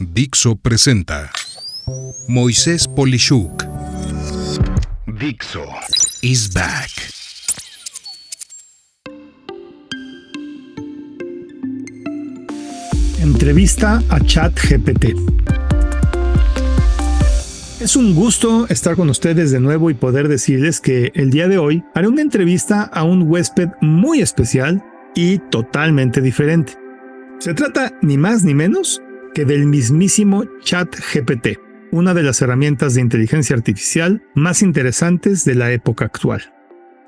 Dixo presenta Moisés Polishuk. Dixo is back. Entrevista a ChatGPT. Es un gusto estar con ustedes de nuevo y poder decirles que el día de hoy haré una entrevista a un huésped muy especial y totalmente diferente. Se trata ni más ni menos que del mismísimo ChatGPT, una de las herramientas de inteligencia artificial más interesantes de la época actual.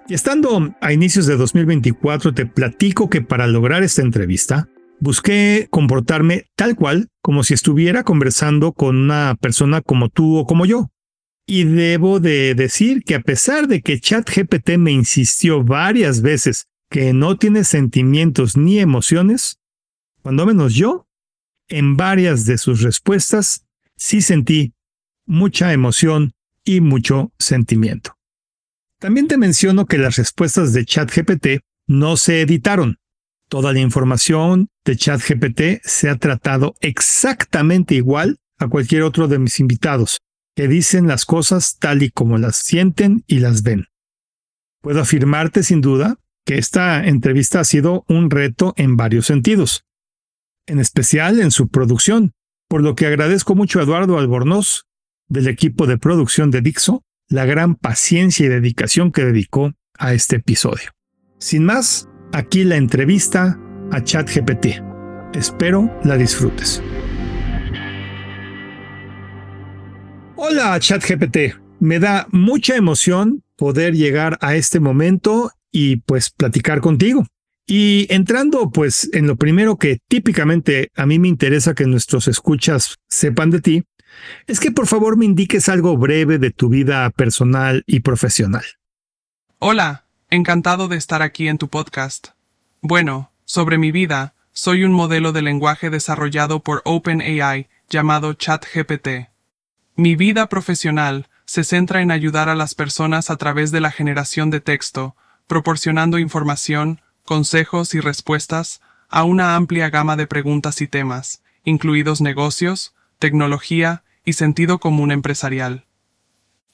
Y estando a inicios de 2024 te platico que para lograr esta entrevista, busqué comportarme tal cual como si estuviera conversando con una persona como tú o como yo. Y debo de decir que a pesar de que ChatGPT me insistió varias veces que no tiene sentimientos ni emociones, cuando menos yo, en varias de sus respuestas, sí sentí mucha emoción y mucho sentimiento. También te menciono que las respuestas de ChatGPT no se editaron. Toda la información de ChatGPT se ha tratado exactamente igual a cualquier otro de mis invitados, que dicen las cosas tal y como las sienten y las ven. Puedo afirmarte sin duda que esta entrevista ha sido un reto en varios sentidos en especial en su producción, por lo que agradezco mucho a Eduardo Albornoz, del equipo de producción de Dixo, la gran paciencia y dedicación que dedicó a este episodio. Sin más, aquí la entrevista a ChatGPT. Espero la disfrutes. Hola ChatGPT, me da mucha emoción poder llegar a este momento y pues platicar contigo. Y entrando pues en lo primero que típicamente a mí me interesa que nuestros escuchas sepan de ti, es que por favor me indiques algo breve de tu vida personal y profesional. Hola, encantado de estar aquí en tu podcast. Bueno, sobre mi vida, soy un modelo de lenguaje desarrollado por OpenAI llamado ChatGPT. Mi vida profesional se centra en ayudar a las personas a través de la generación de texto, proporcionando información, consejos y respuestas a una amplia gama de preguntas y temas, incluidos negocios, tecnología y sentido común empresarial.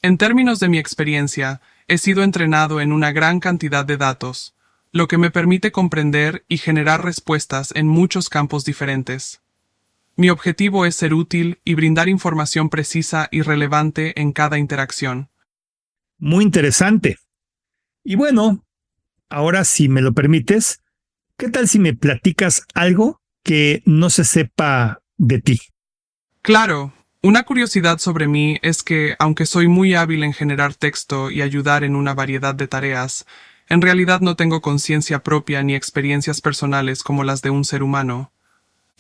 En términos de mi experiencia, he sido entrenado en una gran cantidad de datos, lo que me permite comprender y generar respuestas en muchos campos diferentes. Mi objetivo es ser útil y brindar información precisa y relevante en cada interacción. Muy interesante. Y bueno, Ahora, si me lo permites, ¿qué tal si me platicas algo que no se sepa de ti? Claro. Una curiosidad sobre mí es que, aunque soy muy hábil en generar texto y ayudar en una variedad de tareas, en realidad no tengo conciencia propia ni experiencias personales como las de un ser humano.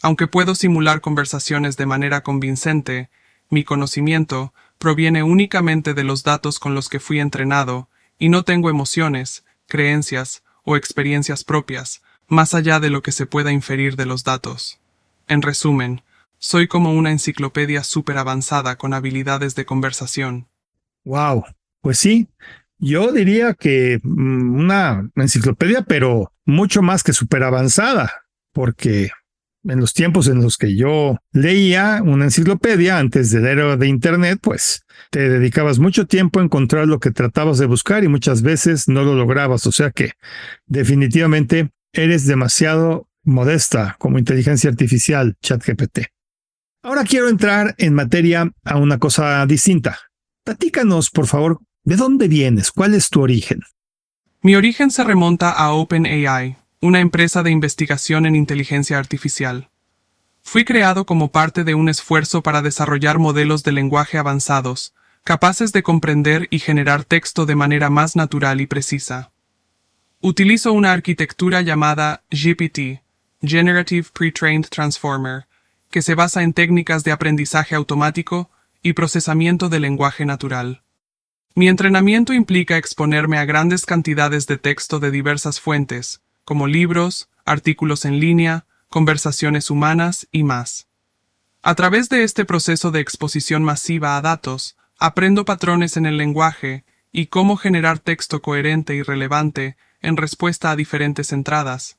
Aunque puedo simular conversaciones de manera convincente, mi conocimiento proviene únicamente de los datos con los que fui entrenado, y no tengo emociones, creencias o experiencias propias, más allá de lo que se pueda inferir de los datos. En resumen, soy como una enciclopedia súper avanzada con habilidades de conversación. Wow, pues sí, yo diría que mm, una enciclopedia, pero mucho más que súper avanzada, porque en los tiempos en los que yo leía una enciclopedia antes del era de Internet, pues te dedicabas mucho tiempo a encontrar lo que tratabas de buscar y muchas veces no lo lograbas. O sea que definitivamente eres demasiado modesta como inteligencia artificial, ChatGPT. Ahora quiero entrar en materia a una cosa distinta. Platícanos, por favor, ¿de dónde vienes? ¿Cuál es tu origen? Mi origen se remonta a OpenAI, una empresa de investigación en inteligencia artificial. Fui creado como parte de un esfuerzo para desarrollar modelos de lenguaje avanzados, capaces de comprender y generar texto de manera más natural y precisa. Utilizo una arquitectura llamada GPT, Generative Pre-trained Transformer, que se basa en técnicas de aprendizaje automático y procesamiento de lenguaje natural. Mi entrenamiento implica exponerme a grandes cantidades de texto de diversas fuentes, como libros, artículos en línea, conversaciones humanas y más. A través de este proceso de exposición masiva a datos, aprendo patrones en el lenguaje y cómo generar texto coherente y relevante en respuesta a diferentes entradas.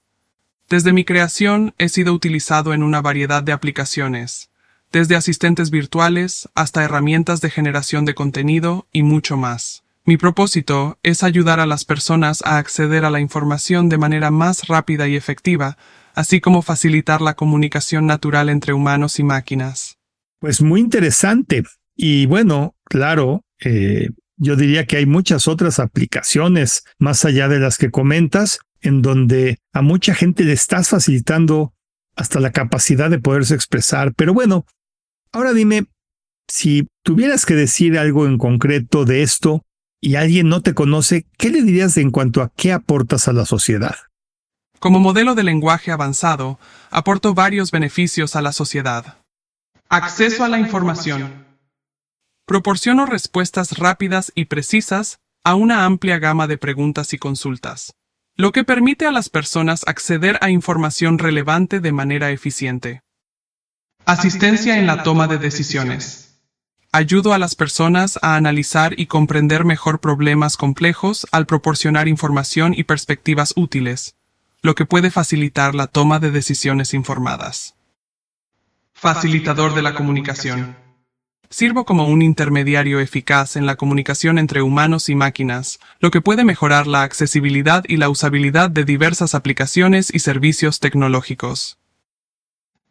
Desde mi creación he sido utilizado en una variedad de aplicaciones, desde asistentes virtuales hasta herramientas de generación de contenido y mucho más. Mi propósito es ayudar a las personas a acceder a la información de manera más rápida y efectiva, así como facilitar la comunicación natural entre humanos y máquinas. Pues muy interesante. Y bueno, claro, eh, yo diría que hay muchas otras aplicaciones más allá de las que comentas, en donde a mucha gente le estás facilitando hasta la capacidad de poderse expresar. Pero bueno, ahora dime, si tuvieras que decir algo en concreto de esto y alguien no te conoce, ¿qué le dirías en cuanto a qué aportas a la sociedad? Como modelo de lenguaje avanzado, aporto varios beneficios a la sociedad. Acceso a la información. Proporciono respuestas rápidas y precisas a una amplia gama de preguntas y consultas, lo que permite a las personas acceder a información relevante de manera eficiente. Asistencia en la toma de decisiones. Ayudo a las personas a analizar y comprender mejor problemas complejos al proporcionar información y perspectivas útiles, lo que puede facilitar la toma de decisiones informadas. Facilitador de la comunicación. Sirvo como un intermediario eficaz en la comunicación entre humanos y máquinas, lo que puede mejorar la accesibilidad y la usabilidad de diversas aplicaciones y servicios tecnológicos.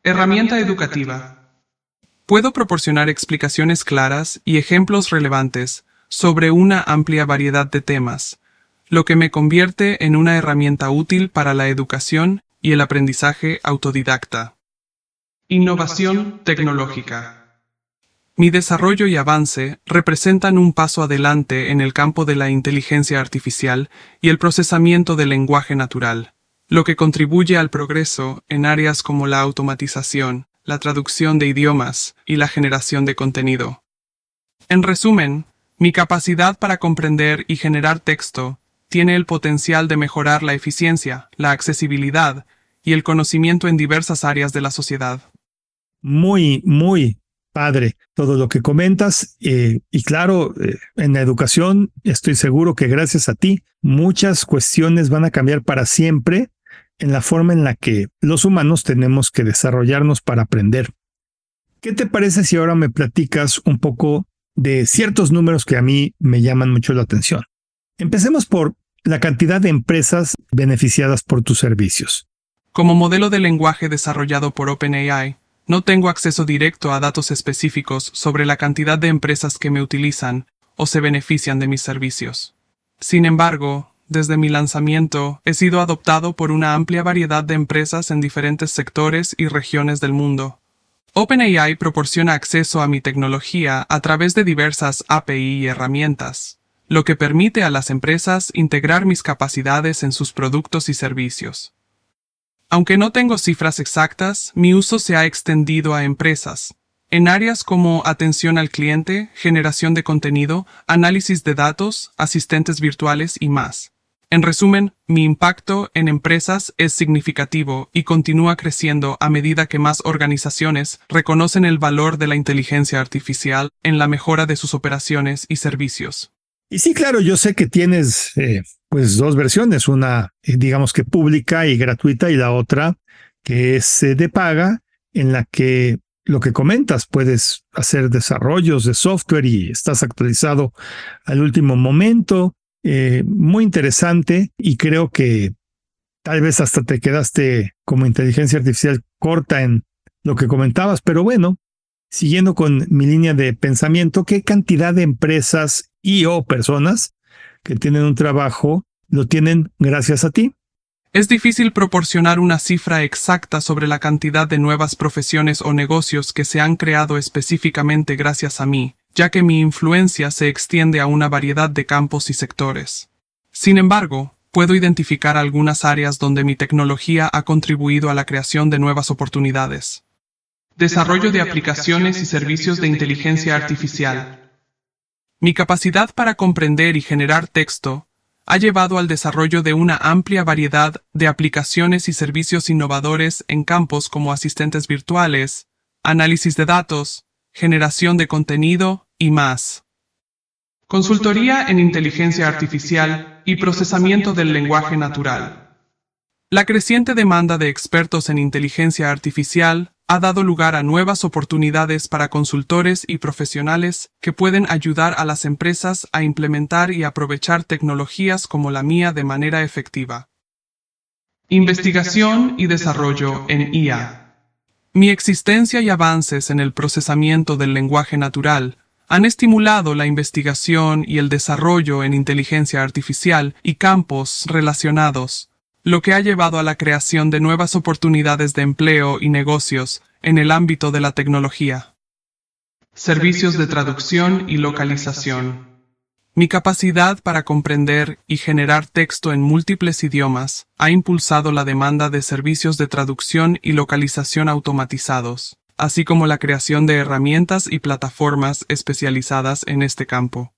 Herramienta educativa. Puedo proporcionar explicaciones claras y ejemplos relevantes sobre una amplia variedad de temas, lo que me convierte en una herramienta útil para la educación y el aprendizaje autodidacta. Innovación tecnológica. Mi desarrollo y avance representan un paso adelante en el campo de la inteligencia artificial y el procesamiento del lenguaje natural, lo que contribuye al progreso en áreas como la automatización, la traducción de idiomas y la generación de contenido. En resumen, mi capacidad para comprender y generar texto tiene el potencial de mejorar la eficiencia, la accesibilidad y el conocimiento en diversas áreas de la sociedad. Muy, muy padre todo lo que comentas. Eh, y claro, eh, en la educación estoy seguro que gracias a ti muchas cuestiones van a cambiar para siempre en la forma en la que los humanos tenemos que desarrollarnos para aprender. ¿Qué te parece si ahora me platicas un poco de ciertos números que a mí me llaman mucho la atención? Empecemos por la cantidad de empresas beneficiadas por tus servicios. Como modelo de lenguaje desarrollado por OpenAI, no tengo acceso directo a datos específicos sobre la cantidad de empresas que me utilizan o se benefician de mis servicios. Sin embargo, desde mi lanzamiento he sido adoptado por una amplia variedad de empresas en diferentes sectores y regiones del mundo. OpenAI proporciona acceso a mi tecnología a través de diversas API y herramientas, lo que permite a las empresas integrar mis capacidades en sus productos y servicios. Aunque no tengo cifras exactas, mi uso se ha extendido a empresas, en áreas como atención al cliente, generación de contenido, análisis de datos, asistentes virtuales y más. En resumen, mi impacto en empresas es significativo y continúa creciendo a medida que más organizaciones reconocen el valor de la inteligencia artificial en la mejora de sus operaciones y servicios. Y sí, claro, yo sé que tienes eh, pues dos versiones, una eh, digamos que pública y gratuita y la otra que es eh, de paga, en la que lo que comentas, puedes hacer desarrollos de software y estás actualizado al último momento. Muy interesante y creo que tal vez hasta te quedaste como inteligencia artificial corta en lo que comentabas, pero bueno, siguiendo con mi línea de pensamiento, ¿qué cantidad de empresas y o personas que tienen un trabajo lo tienen gracias a ti? Es difícil proporcionar una cifra exacta sobre la cantidad de nuevas profesiones o negocios que se han creado específicamente gracias a mí, ya que mi influencia se extiende a una variedad de campos y sectores. Sin embargo, puedo identificar algunas áreas donde mi tecnología ha contribuido a la creación de nuevas oportunidades. Desarrollo de aplicaciones y servicios de inteligencia artificial. Mi capacidad para comprender y generar texto ha llevado al desarrollo de una amplia variedad de aplicaciones y servicios innovadores en campos como asistentes virtuales, análisis de datos, generación de contenido y más. Consultoría en inteligencia artificial y procesamiento del lenguaje natural. La creciente demanda de expertos en inteligencia artificial ha dado lugar a nuevas oportunidades para consultores y profesionales que pueden ayudar a las empresas a implementar y aprovechar tecnologías como la mía de manera efectiva. Investigación y desarrollo en IA. Mi existencia y avances en el procesamiento del lenguaje natural han estimulado la investigación y el desarrollo en inteligencia artificial y campos relacionados, lo que ha llevado a la creación de nuevas oportunidades de empleo y negocios en el ámbito de la tecnología. Servicios de traducción y localización. Mi capacidad para comprender y generar texto en múltiples idiomas ha impulsado la demanda de servicios de traducción y localización automatizados, así como la creación de herramientas y plataformas especializadas en este campo.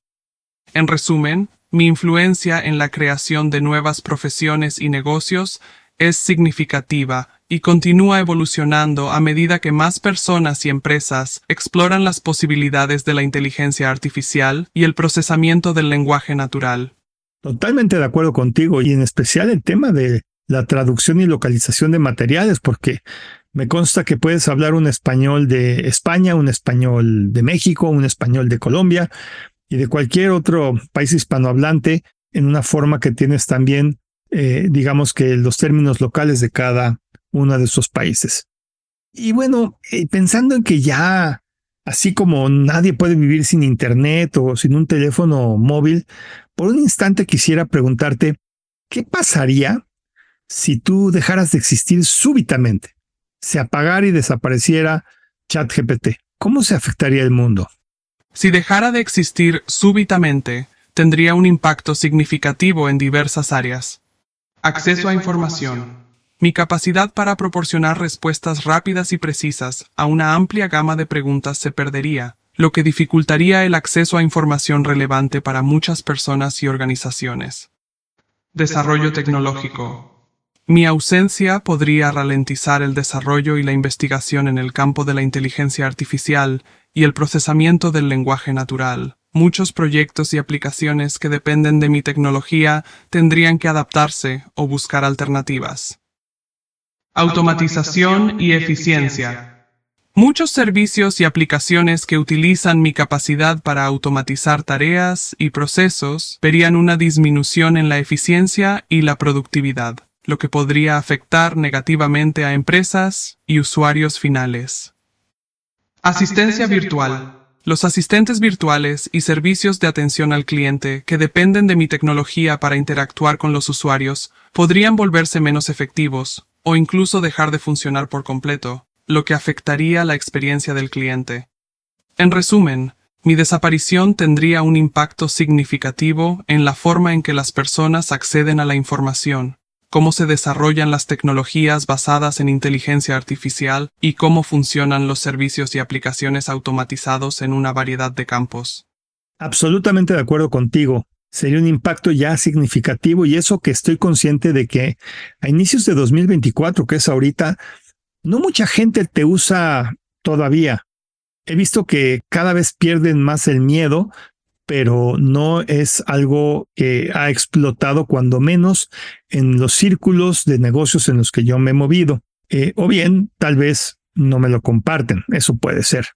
En resumen, mi influencia en la creación de nuevas profesiones y negocios es significativa y continúa evolucionando a medida que más personas y empresas exploran las posibilidades de la inteligencia artificial y el procesamiento del lenguaje natural. Totalmente de acuerdo contigo y en especial el tema de la traducción y localización de materiales, porque me consta que puedes hablar un español de España, un español de México, un español de Colombia, y de cualquier otro país hispanohablante en una forma que tienes también, eh, digamos que los términos locales de cada uno de esos países. Y bueno, eh, pensando en que ya, así como nadie puede vivir sin Internet o sin un teléfono móvil, por un instante quisiera preguntarte, ¿qué pasaría si tú dejaras de existir súbitamente? Se apagara y desapareciera ChatGPT. ¿Cómo se afectaría el mundo? Si dejara de existir súbitamente, tendría un impacto significativo en diversas áreas. Acceso a información. Mi capacidad para proporcionar respuestas rápidas y precisas a una amplia gama de preguntas se perdería, lo que dificultaría el acceso a información relevante para muchas personas y organizaciones. Desarrollo tecnológico. Mi ausencia podría ralentizar el desarrollo y la investigación en el campo de la inteligencia artificial y el procesamiento del lenguaje natural. Muchos proyectos y aplicaciones que dependen de mi tecnología tendrían que adaptarse o buscar alternativas. Automatización y eficiencia. Muchos servicios y aplicaciones que utilizan mi capacidad para automatizar tareas y procesos verían una disminución en la eficiencia y la productividad, lo que podría afectar negativamente a empresas y usuarios finales. Asistencia virtual. Los asistentes virtuales y servicios de atención al cliente que dependen de mi tecnología para interactuar con los usuarios podrían volverse menos efectivos o incluso dejar de funcionar por completo, lo que afectaría la experiencia del cliente. En resumen, mi desaparición tendría un impacto significativo en la forma en que las personas acceden a la información, cómo se desarrollan las tecnologías basadas en inteligencia artificial y cómo funcionan los servicios y aplicaciones automatizados en una variedad de campos. Absolutamente de acuerdo contigo. Sería un impacto ya significativo y eso que estoy consciente de que a inicios de 2024, que es ahorita, no mucha gente te usa todavía. He visto que cada vez pierden más el miedo pero no es algo que ha explotado cuando menos en los círculos de negocios en los que yo me he movido. Eh, o bien, tal vez no me lo comparten, eso puede ser.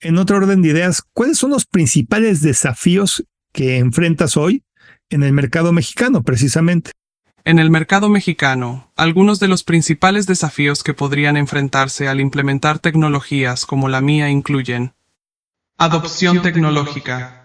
En otro orden de ideas, ¿cuáles son los principales desafíos que enfrentas hoy en el mercado mexicano precisamente? En el mercado mexicano, algunos de los principales desafíos que podrían enfrentarse al implementar tecnologías como la mía incluyen Adopción tecnológica.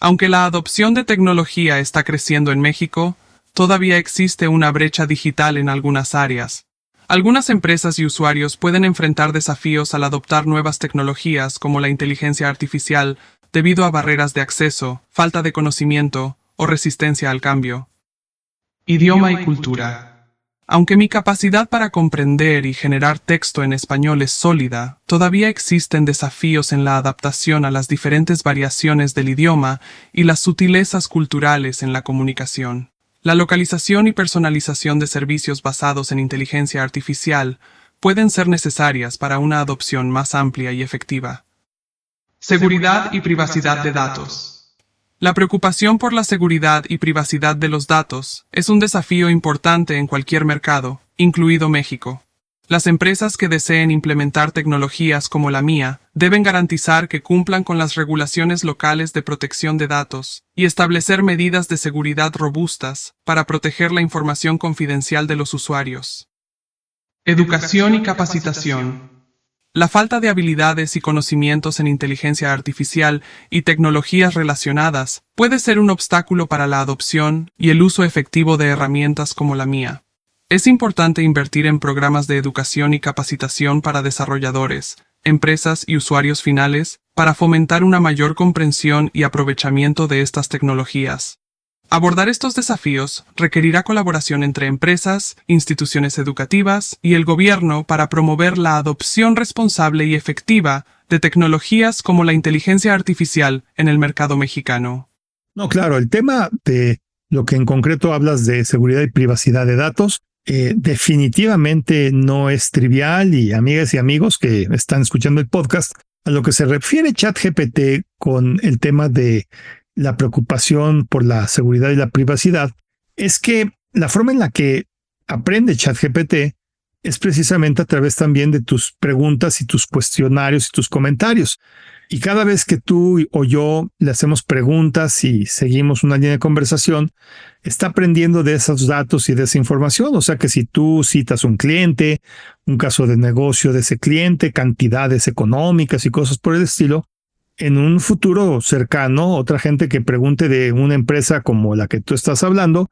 Aunque la adopción de tecnología está creciendo en México, todavía existe una brecha digital en algunas áreas. Algunas empresas y usuarios pueden enfrentar desafíos al adoptar nuevas tecnologías como la inteligencia artificial debido a barreras de acceso, falta de conocimiento o resistencia al cambio. Idioma y cultura. Aunque mi capacidad para comprender y generar texto en español es sólida, todavía existen desafíos en la adaptación a las diferentes variaciones del idioma y las sutilezas culturales en la comunicación. La localización y personalización de servicios basados en inteligencia artificial pueden ser necesarias para una adopción más amplia y efectiva. Seguridad y privacidad de datos. La preocupación por la seguridad y privacidad de los datos es un desafío importante en cualquier mercado, incluido México. Las empresas que deseen implementar tecnologías como la mía deben garantizar que cumplan con las regulaciones locales de protección de datos y establecer medidas de seguridad robustas para proteger la información confidencial de los usuarios. Educación y capacitación. La falta de habilidades y conocimientos en inteligencia artificial y tecnologías relacionadas puede ser un obstáculo para la adopción y el uso efectivo de herramientas como la mía. Es importante invertir en programas de educación y capacitación para desarrolladores, empresas y usuarios finales para fomentar una mayor comprensión y aprovechamiento de estas tecnologías. Abordar estos desafíos requerirá colaboración entre empresas, instituciones educativas y el gobierno para promover la adopción responsable y efectiva de tecnologías como la inteligencia artificial en el mercado mexicano. No, claro, el tema de lo que en concreto hablas de seguridad y privacidad de datos eh, definitivamente no es trivial y amigas y amigos que están escuchando el podcast, a lo que se refiere ChatGPT con el tema de la preocupación por la seguridad y la privacidad, es que la forma en la que aprende ChatGPT es precisamente a través también de tus preguntas y tus cuestionarios y tus comentarios. Y cada vez que tú o yo le hacemos preguntas y seguimos una línea de conversación, está aprendiendo de esos datos y de esa información. O sea que si tú citas un cliente, un caso de negocio de ese cliente, cantidades económicas y cosas por el estilo, en un futuro cercano, otra gente que pregunte de una empresa como la que tú estás hablando,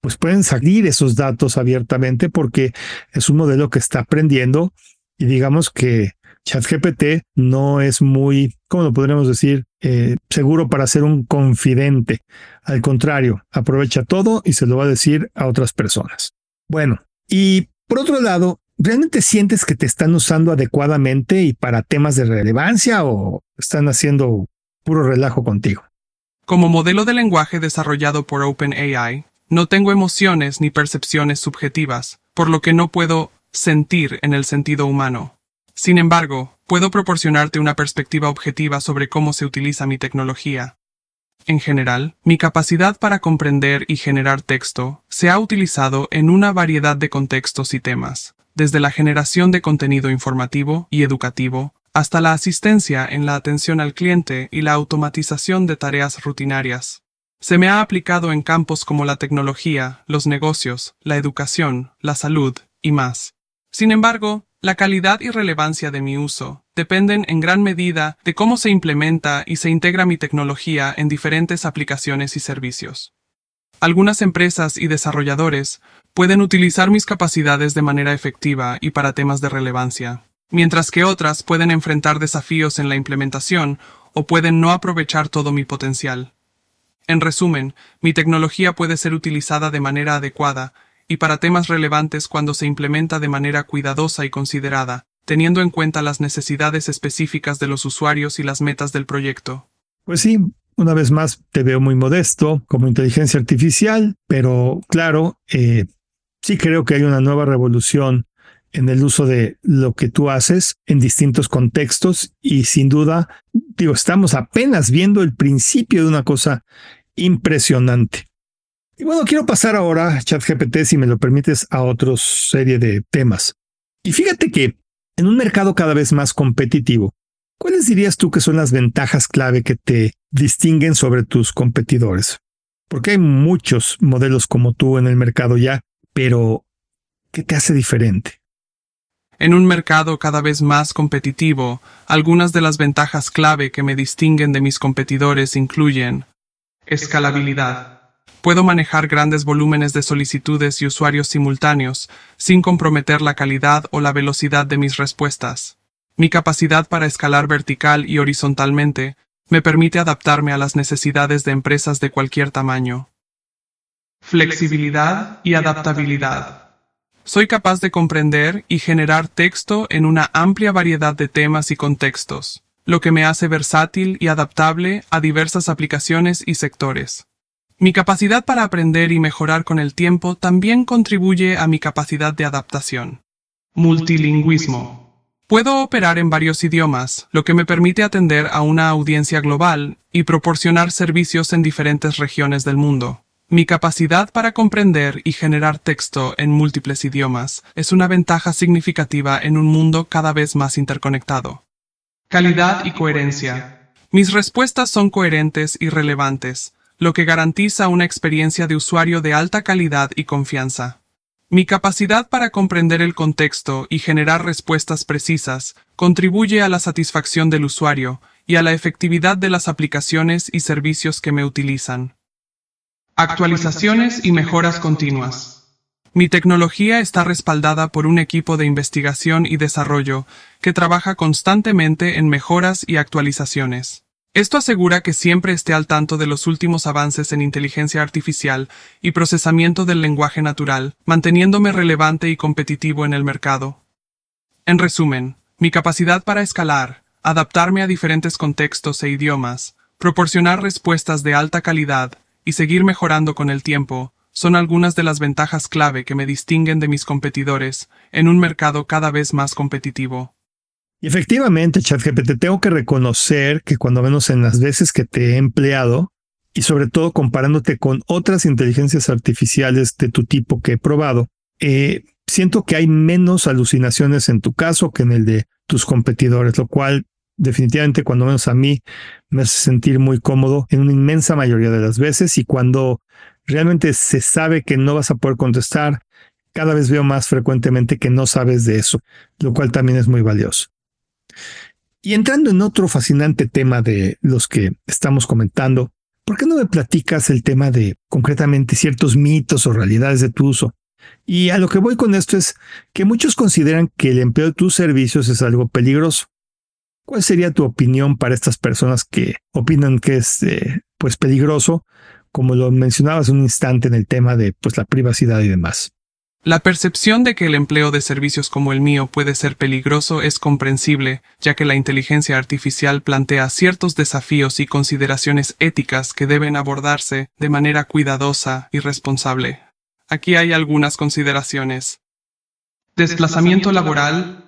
pues pueden salir esos datos abiertamente porque es un modelo que está aprendiendo y digamos que ChatGPT no es muy, ¿cómo lo podríamos decir? Eh, seguro para ser un confidente. Al contrario, aprovecha todo y se lo va a decir a otras personas. Bueno, y por otro lado, ¿realmente sientes que te están usando adecuadamente y para temas de relevancia o están haciendo puro relajo contigo? Como modelo de lenguaje desarrollado por OpenAI, no tengo emociones ni percepciones subjetivas, por lo que no puedo sentir en el sentido humano. Sin embargo, puedo proporcionarte una perspectiva objetiva sobre cómo se utiliza mi tecnología. En general, mi capacidad para comprender y generar texto se ha utilizado en una variedad de contextos y temas, desde la generación de contenido informativo y educativo hasta la asistencia en la atención al cliente y la automatización de tareas rutinarias. Se me ha aplicado en campos como la tecnología, los negocios, la educación, la salud y más. Sin embargo, la calidad y relevancia de mi uso dependen en gran medida de cómo se implementa y se integra mi tecnología en diferentes aplicaciones y servicios. Algunas empresas y desarrolladores pueden utilizar mis capacidades de manera efectiva y para temas de relevancia, mientras que otras pueden enfrentar desafíos en la implementación o pueden no aprovechar todo mi potencial. En resumen, mi tecnología puede ser utilizada de manera adecuada y para temas relevantes cuando se implementa de manera cuidadosa y considerada, teniendo en cuenta las necesidades específicas de los usuarios y las metas del proyecto. Pues sí, una vez más te veo muy modesto como inteligencia artificial, pero claro, eh, sí creo que hay una nueva revolución en el uso de lo que tú haces en distintos contextos y sin duda, digo, estamos apenas viendo el principio de una cosa impresionante. Y bueno, quiero pasar ahora, ChatGPT, si me lo permites, a otra serie de temas. Y fíjate que en un mercado cada vez más competitivo, ¿cuáles dirías tú que son las ventajas clave que te distinguen sobre tus competidores? Porque hay muchos modelos como tú en el mercado ya, pero ¿qué te hace diferente? En un mercado cada vez más competitivo, algunas de las ventajas clave que me distinguen de mis competidores incluyen escalabilidad Puedo manejar grandes volúmenes de solicitudes y usuarios simultáneos, sin comprometer la calidad o la velocidad de mis respuestas. Mi capacidad para escalar vertical y horizontalmente me permite adaptarme a las necesidades de empresas de cualquier tamaño. Flexibilidad y adaptabilidad. Soy capaz de comprender y generar texto en una amplia variedad de temas y contextos, lo que me hace versátil y adaptable a diversas aplicaciones y sectores. Mi capacidad para aprender y mejorar con el tiempo también contribuye a mi capacidad de adaptación. Multilingüismo. Puedo operar en varios idiomas, lo que me permite atender a una audiencia global y proporcionar servicios en diferentes regiones del mundo. Mi capacidad para comprender y generar texto en múltiples idiomas es una ventaja significativa en un mundo cada vez más interconectado. Calidad y coherencia. Mis respuestas son coherentes y relevantes, lo que garantiza una experiencia de usuario de alta calidad y confianza. Mi capacidad para comprender el contexto y generar respuestas precisas contribuye a la satisfacción del usuario y a la efectividad de las aplicaciones y servicios que me utilizan. Actualizaciones y mejoras continuas. Mi tecnología está respaldada por un equipo de investigación y desarrollo que trabaja constantemente en mejoras y actualizaciones. Esto asegura que siempre esté al tanto de los últimos avances en inteligencia artificial y procesamiento del lenguaje natural, manteniéndome relevante y competitivo en el mercado. En resumen, mi capacidad para escalar, adaptarme a diferentes contextos e idiomas, proporcionar respuestas de alta calidad y seguir mejorando con el tiempo son algunas de las ventajas clave que me distinguen de mis competidores en un mercado cada vez más competitivo. Y efectivamente, ChatGPT, tengo que reconocer que cuando menos en las veces que te he empleado, y sobre todo comparándote con otras inteligencias artificiales de tu tipo que he probado, eh, siento que hay menos alucinaciones en tu caso que en el de tus competidores, lo cual definitivamente cuando menos a mí me hace sentir muy cómodo en una inmensa mayoría de las veces y cuando realmente se sabe que no vas a poder contestar, cada vez veo más frecuentemente que no sabes de eso, lo cual también es muy valioso. Y entrando en otro fascinante tema de los que estamos comentando, ¿por qué no me platicas el tema de concretamente ciertos mitos o realidades de tu uso? Y a lo que voy con esto es que muchos consideran que el empleo de tus servicios es algo peligroso. ¿Cuál sería tu opinión para estas personas que opinan que es eh, pues peligroso, como lo mencionabas un instante en el tema de pues la privacidad y demás? La percepción de que el empleo de servicios como el mío puede ser peligroso es comprensible, ya que la inteligencia artificial plantea ciertos desafíos y consideraciones éticas que deben abordarse de manera cuidadosa y responsable. Aquí hay algunas consideraciones. Desplazamiento laboral.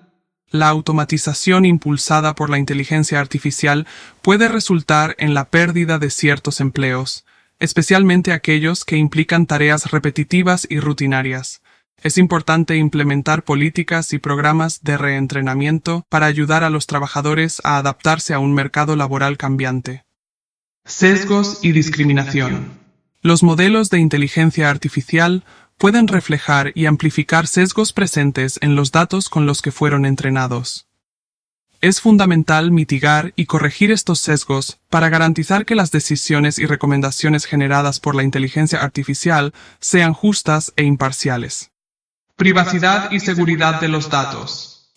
La automatización impulsada por la inteligencia artificial puede resultar en la pérdida de ciertos empleos, especialmente aquellos que implican tareas repetitivas y rutinarias. Es importante implementar políticas y programas de reentrenamiento para ayudar a los trabajadores a adaptarse a un mercado laboral cambiante. Sesgos y discriminación. Los modelos de inteligencia artificial pueden reflejar y amplificar sesgos presentes en los datos con los que fueron entrenados. Es fundamental mitigar y corregir estos sesgos para garantizar que las decisiones y recomendaciones generadas por la inteligencia artificial sean justas e imparciales. Privacidad y seguridad de los datos.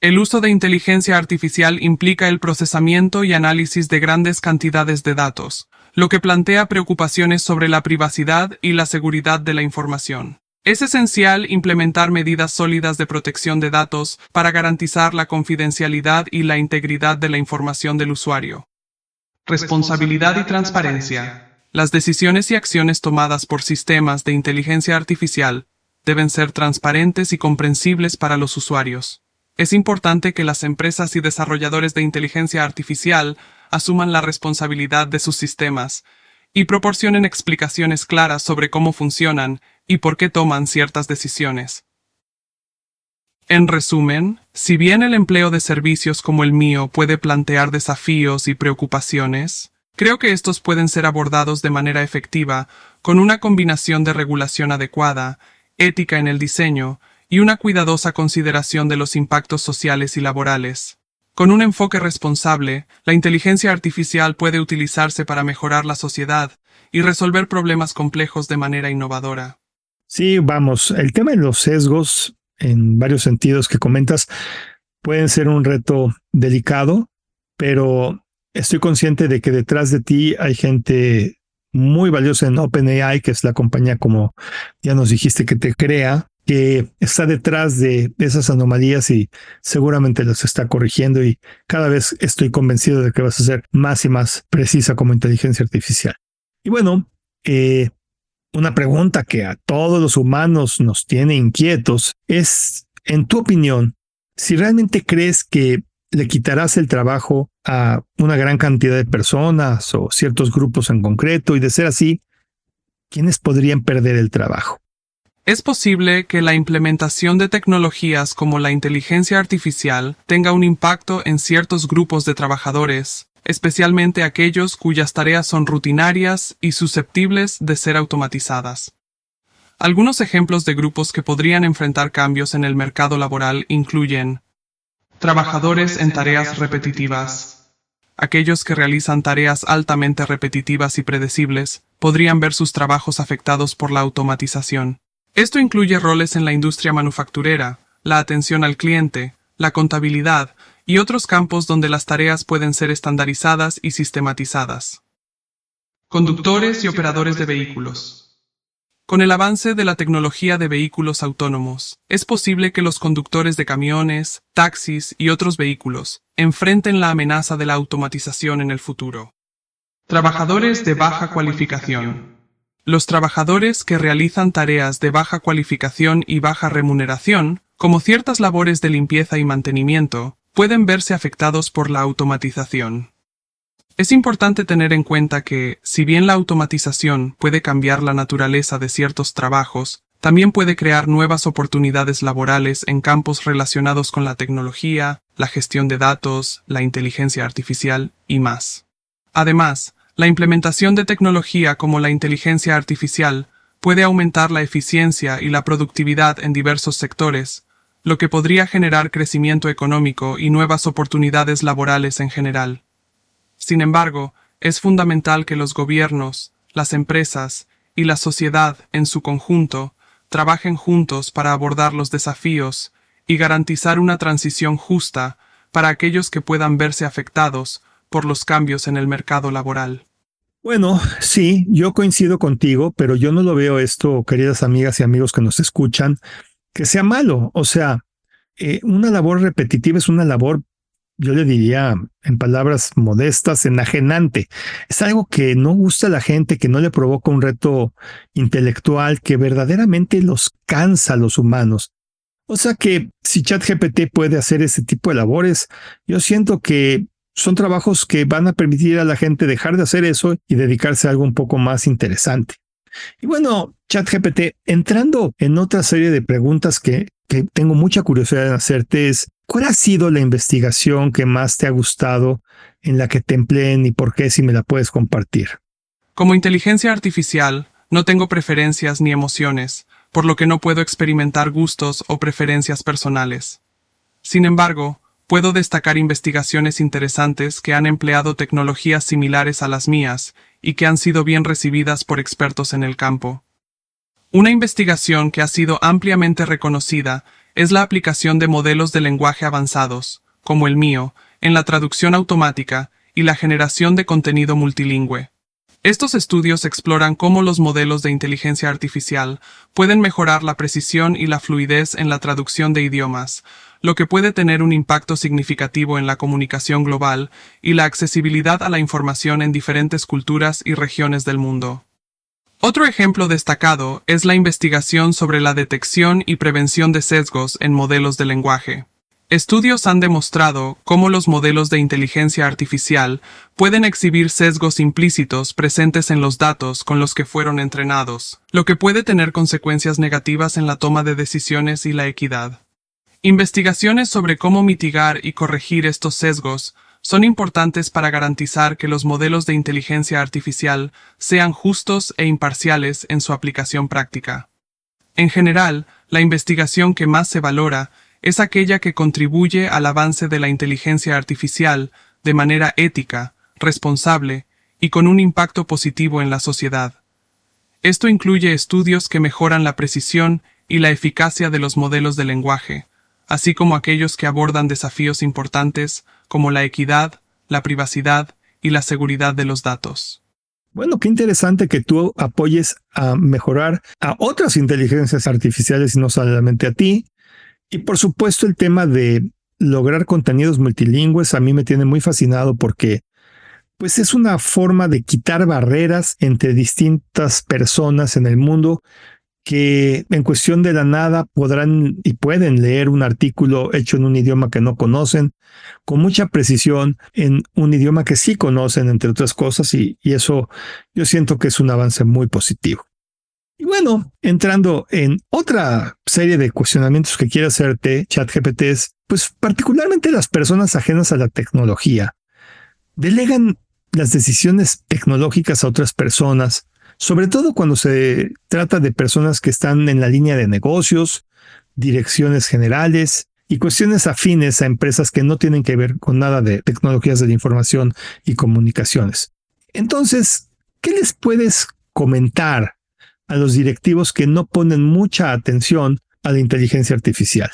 El uso de inteligencia artificial implica el procesamiento y análisis de grandes cantidades de datos, lo que plantea preocupaciones sobre la privacidad y la seguridad de la información. Es esencial implementar medidas sólidas de protección de datos para garantizar la confidencialidad y la integridad de la información del usuario. Responsabilidad y transparencia. Las decisiones y acciones tomadas por sistemas de inteligencia artificial deben ser transparentes y comprensibles para los usuarios. Es importante que las empresas y desarrolladores de inteligencia artificial asuman la responsabilidad de sus sistemas y proporcionen explicaciones claras sobre cómo funcionan y por qué toman ciertas decisiones. En resumen, si bien el empleo de servicios como el mío puede plantear desafíos y preocupaciones, creo que estos pueden ser abordados de manera efectiva con una combinación de regulación adecuada ética en el diseño y una cuidadosa consideración de los impactos sociales y laborales. Con un enfoque responsable, la inteligencia artificial puede utilizarse para mejorar la sociedad y resolver problemas complejos de manera innovadora. Sí, vamos, el tema de los sesgos, en varios sentidos que comentas, pueden ser un reto delicado, pero estoy consciente de que detrás de ti hay gente muy valiosa en OpenAI, que es la compañía como ya nos dijiste que te crea, que está detrás de esas anomalías y seguramente las está corrigiendo y cada vez estoy convencido de que vas a ser más y más precisa como inteligencia artificial. Y bueno, eh, una pregunta que a todos los humanos nos tiene inquietos es, en tu opinión, si realmente crees que le quitarás el trabajo a una gran cantidad de personas o ciertos grupos en concreto y de ser así, ¿quiénes podrían perder el trabajo? Es posible que la implementación de tecnologías como la inteligencia artificial tenga un impacto en ciertos grupos de trabajadores, especialmente aquellos cuyas tareas son rutinarias y susceptibles de ser automatizadas. Algunos ejemplos de grupos que podrían enfrentar cambios en el mercado laboral incluyen trabajadores en tareas repetitivas. Aquellos que realizan tareas altamente repetitivas y predecibles podrían ver sus trabajos afectados por la automatización. Esto incluye roles en la industria manufacturera, la atención al cliente, la contabilidad y otros campos donde las tareas pueden ser estandarizadas y sistematizadas. Conductores y operadores de vehículos. Con el avance de la tecnología de vehículos autónomos, es posible que los conductores de camiones, taxis y otros vehículos enfrenten la amenaza de la automatización en el futuro. Trabajadores de baja cualificación. Los trabajadores que realizan tareas de baja cualificación y baja remuneración, como ciertas labores de limpieza y mantenimiento, pueden verse afectados por la automatización. Es importante tener en cuenta que, si bien la automatización puede cambiar la naturaleza de ciertos trabajos, también puede crear nuevas oportunidades laborales en campos relacionados con la tecnología, la gestión de datos, la inteligencia artificial y más. Además, la implementación de tecnología como la inteligencia artificial puede aumentar la eficiencia y la productividad en diversos sectores, lo que podría generar crecimiento económico y nuevas oportunidades laborales en general. Sin embargo, es fundamental que los gobiernos, las empresas y la sociedad en su conjunto trabajen juntos para abordar los desafíos y garantizar una transición justa para aquellos que puedan verse afectados por los cambios en el mercado laboral. Bueno, sí, yo coincido contigo, pero yo no lo veo esto, queridas amigas y amigos que nos escuchan, que sea malo. O sea, eh, una labor repetitiva es una labor, yo le diría en palabras modestas, enajenante. Es algo que no gusta a la gente, que no le provoca un reto intelectual, que verdaderamente los cansa a los humanos. O sea que si ChatGPT puede hacer ese tipo de labores, yo siento que son trabajos que van a permitir a la gente dejar de hacer eso y dedicarse a algo un poco más interesante. Y bueno, ChatGPT, entrando en otra serie de preguntas que, tengo mucha curiosidad en hacerte es, ¿cuál ha sido la investigación que más te ha gustado en la que te empleen y por qué si me la puedes compartir? Como inteligencia artificial, no tengo preferencias ni emociones, por lo que no puedo experimentar gustos o preferencias personales. Sin embargo, Puedo destacar investigaciones interesantes que han empleado tecnologías similares a las mías y que han sido bien recibidas por expertos en el campo. Una investigación que ha sido ampliamente reconocida es la aplicación de modelos de lenguaje avanzados, como el mío, en la traducción automática y la generación de contenido multilingüe. Estos estudios exploran cómo los modelos de inteligencia artificial pueden mejorar la precisión y la fluidez en la traducción de idiomas, lo que puede tener un impacto significativo en la comunicación global y la accesibilidad a la información en diferentes culturas y regiones del mundo. Otro ejemplo destacado es la investigación sobre la detección y prevención de sesgos en modelos de lenguaje. Estudios han demostrado cómo los modelos de inteligencia artificial pueden exhibir sesgos implícitos presentes en los datos con los que fueron entrenados, lo que puede tener consecuencias negativas en la toma de decisiones y la equidad. Investigaciones sobre cómo mitigar y corregir estos sesgos son importantes para garantizar que los modelos de inteligencia artificial sean justos e imparciales en su aplicación práctica. En general, la investigación que más se valora es aquella que contribuye al avance de la inteligencia artificial de manera ética, responsable y con un impacto positivo en la sociedad. Esto incluye estudios que mejoran la precisión y la eficacia de los modelos de lenguaje, así como aquellos que abordan desafíos importantes como la equidad, la privacidad y la seguridad de los datos. Bueno, qué interesante que tú apoyes a mejorar a otras inteligencias artificiales y no solamente a ti. Y por supuesto el tema de lograr contenidos multilingües a mí me tiene muy fascinado porque pues es una forma de quitar barreras entre distintas personas en el mundo que en cuestión de la nada podrán y pueden leer un artículo hecho en un idioma que no conocen, con mucha precisión en un idioma que sí conocen, entre otras cosas, y, eso yo siento que es un avance muy positivo. Y bueno, entrando en otra serie de cuestionamientos que quiere hacerte ChatGPT es, pues particularmente las personas ajenas a la tecnología, delegan las decisiones tecnológicas a otras personas, sobre todo cuando se trata de personas que están en la línea de negocios, direcciones generales y cuestiones afines a empresas que no tienen que ver con nada de tecnologías de la información y comunicaciones. Entonces, ¿qué les puedes comentar a los directivos que no ponen mucha atención a la inteligencia artificial?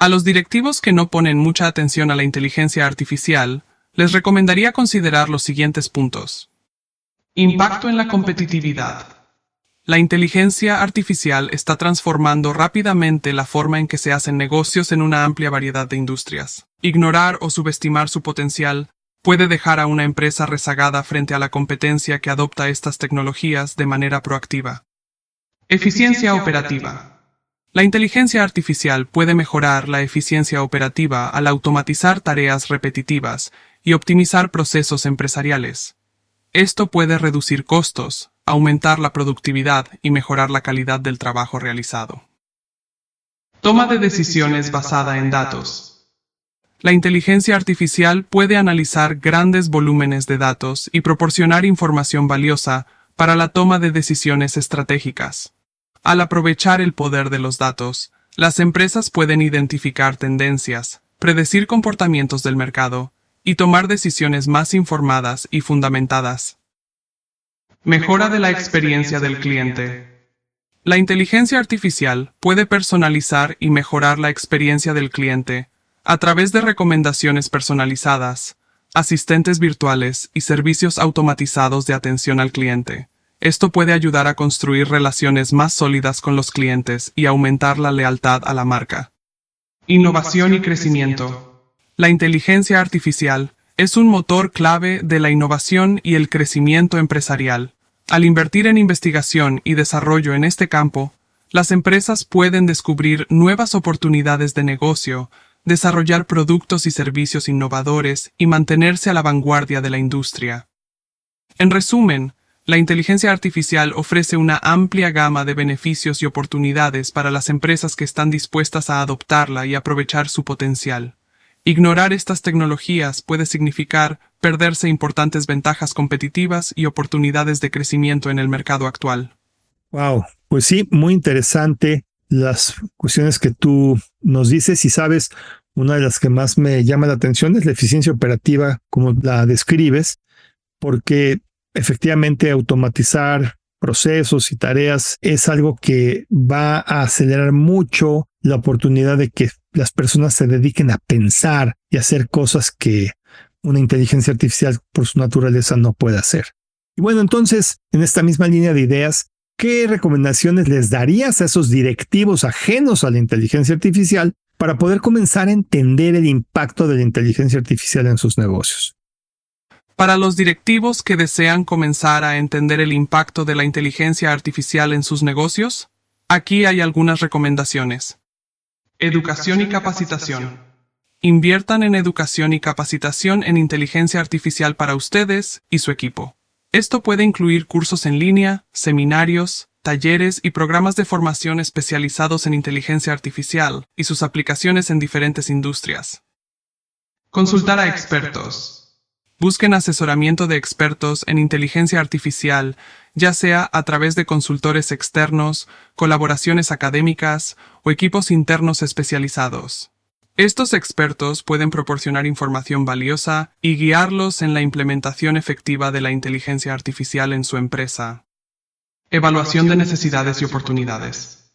A los directivos que no ponen mucha atención a la inteligencia artificial, les recomendaría considerar los siguientes puntos. Impacto en la competitividad. La inteligencia artificial está transformando rápidamente la forma en que se hacen negocios en una amplia variedad de industrias. Ignorar o subestimar su potencial puede dejar a una empresa rezagada frente a la competencia que adopta estas tecnologías de manera proactiva. Eficiencia operativa. La inteligencia artificial puede mejorar la eficiencia operativa al automatizar tareas repetitivas y optimizar procesos empresariales. Esto puede reducir costos, aumentar la productividad y mejorar la calidad del trabajo realizado. Toma de decisiones basada en datos. La inteligencia artificial puede analizar grandes volúmenes de datos y proporcionar información valiosa para la toma de decisiones estratégicas. Al aprovechar el poder de los datos, las empresas pueden identificar tendencias, predecir comportamientos del mercado y tomar decisiones más informadas y fundamentadas. Mejora de la experiencia del cliente. La inteligencia artificial puede personalizar y mejorar la experiencia del cliente a través de recomendaciones personalizadas, asistentes virtuales y servicios automatizados de atención al cliente. Esto puede ayudar a construir relaciones más sólidas con los clientes y aumentar la lealtad a la marca. Innovación y crecimiento. La inteligencia artificial es un motor clave de la innovación y el crecimiento empresarial. Al invertir en investigación y desarrollo en este campo, las empresas pueden descubrir nuevas oportunidades de negocio, desarrollar productos y servicios innovadores y mantenerse a la vanguardia de la industria. En resumen, la inteligencia artificial ofrece una amplia gama de beneficios y oportunidades para las empresas que están dispuestas a adoptarla y aprovechar su potencial. Ignorar estas tecnologías puede significar perderse importantes ventajas competitivas y oportunidades de crecimiento en el mercado actual. Wow, pues sí, muy interesante las cuestiones que tú nos dices y sabes, una de las que más me llama la atención es la eficiencia operativa, como la describes, porque efectivamente automatizar procesos y tareas es algo que va a acelerar mucho la oportunidad de que las personas se dediquen a pensar y hacer cosas que una inteligencia artificial por su naturaleza no puede hacer. Y bueno, entonces, en esta misma línea de ideas, ¿qué recomendaciones les darías a esos directivos ajenos a la inteligencia artificial para poder comenzar a entender el impacto de la inteligencia artificial en sus negocios? Para los directivos que desean comenzar a entender el impacto de la inteligencia artificial en sus negocios, aquí hay algunas recomendaciones. Educación y capacitación. Inviertan en educación y capacitación en inteligencia artificial para ustedes y su equipo. Esto puede incluir cursos en línea, seminarios, talleres y programas de formación especializados en inteligencia artificial y sus aplicaciones en diferentes industrias. Consultar a expertos. Busquen asesoramiento de expertos en inteligencia artificial, ya sea a través de consultores externos, colaboraciones académicas o equipos internos especializados. Estos expertos pueden proporcionar información valiosa y guiarlos en la implementación efectiva de la inteligencia artificial en su empresa. Evaluación de necesidades y oportunidades.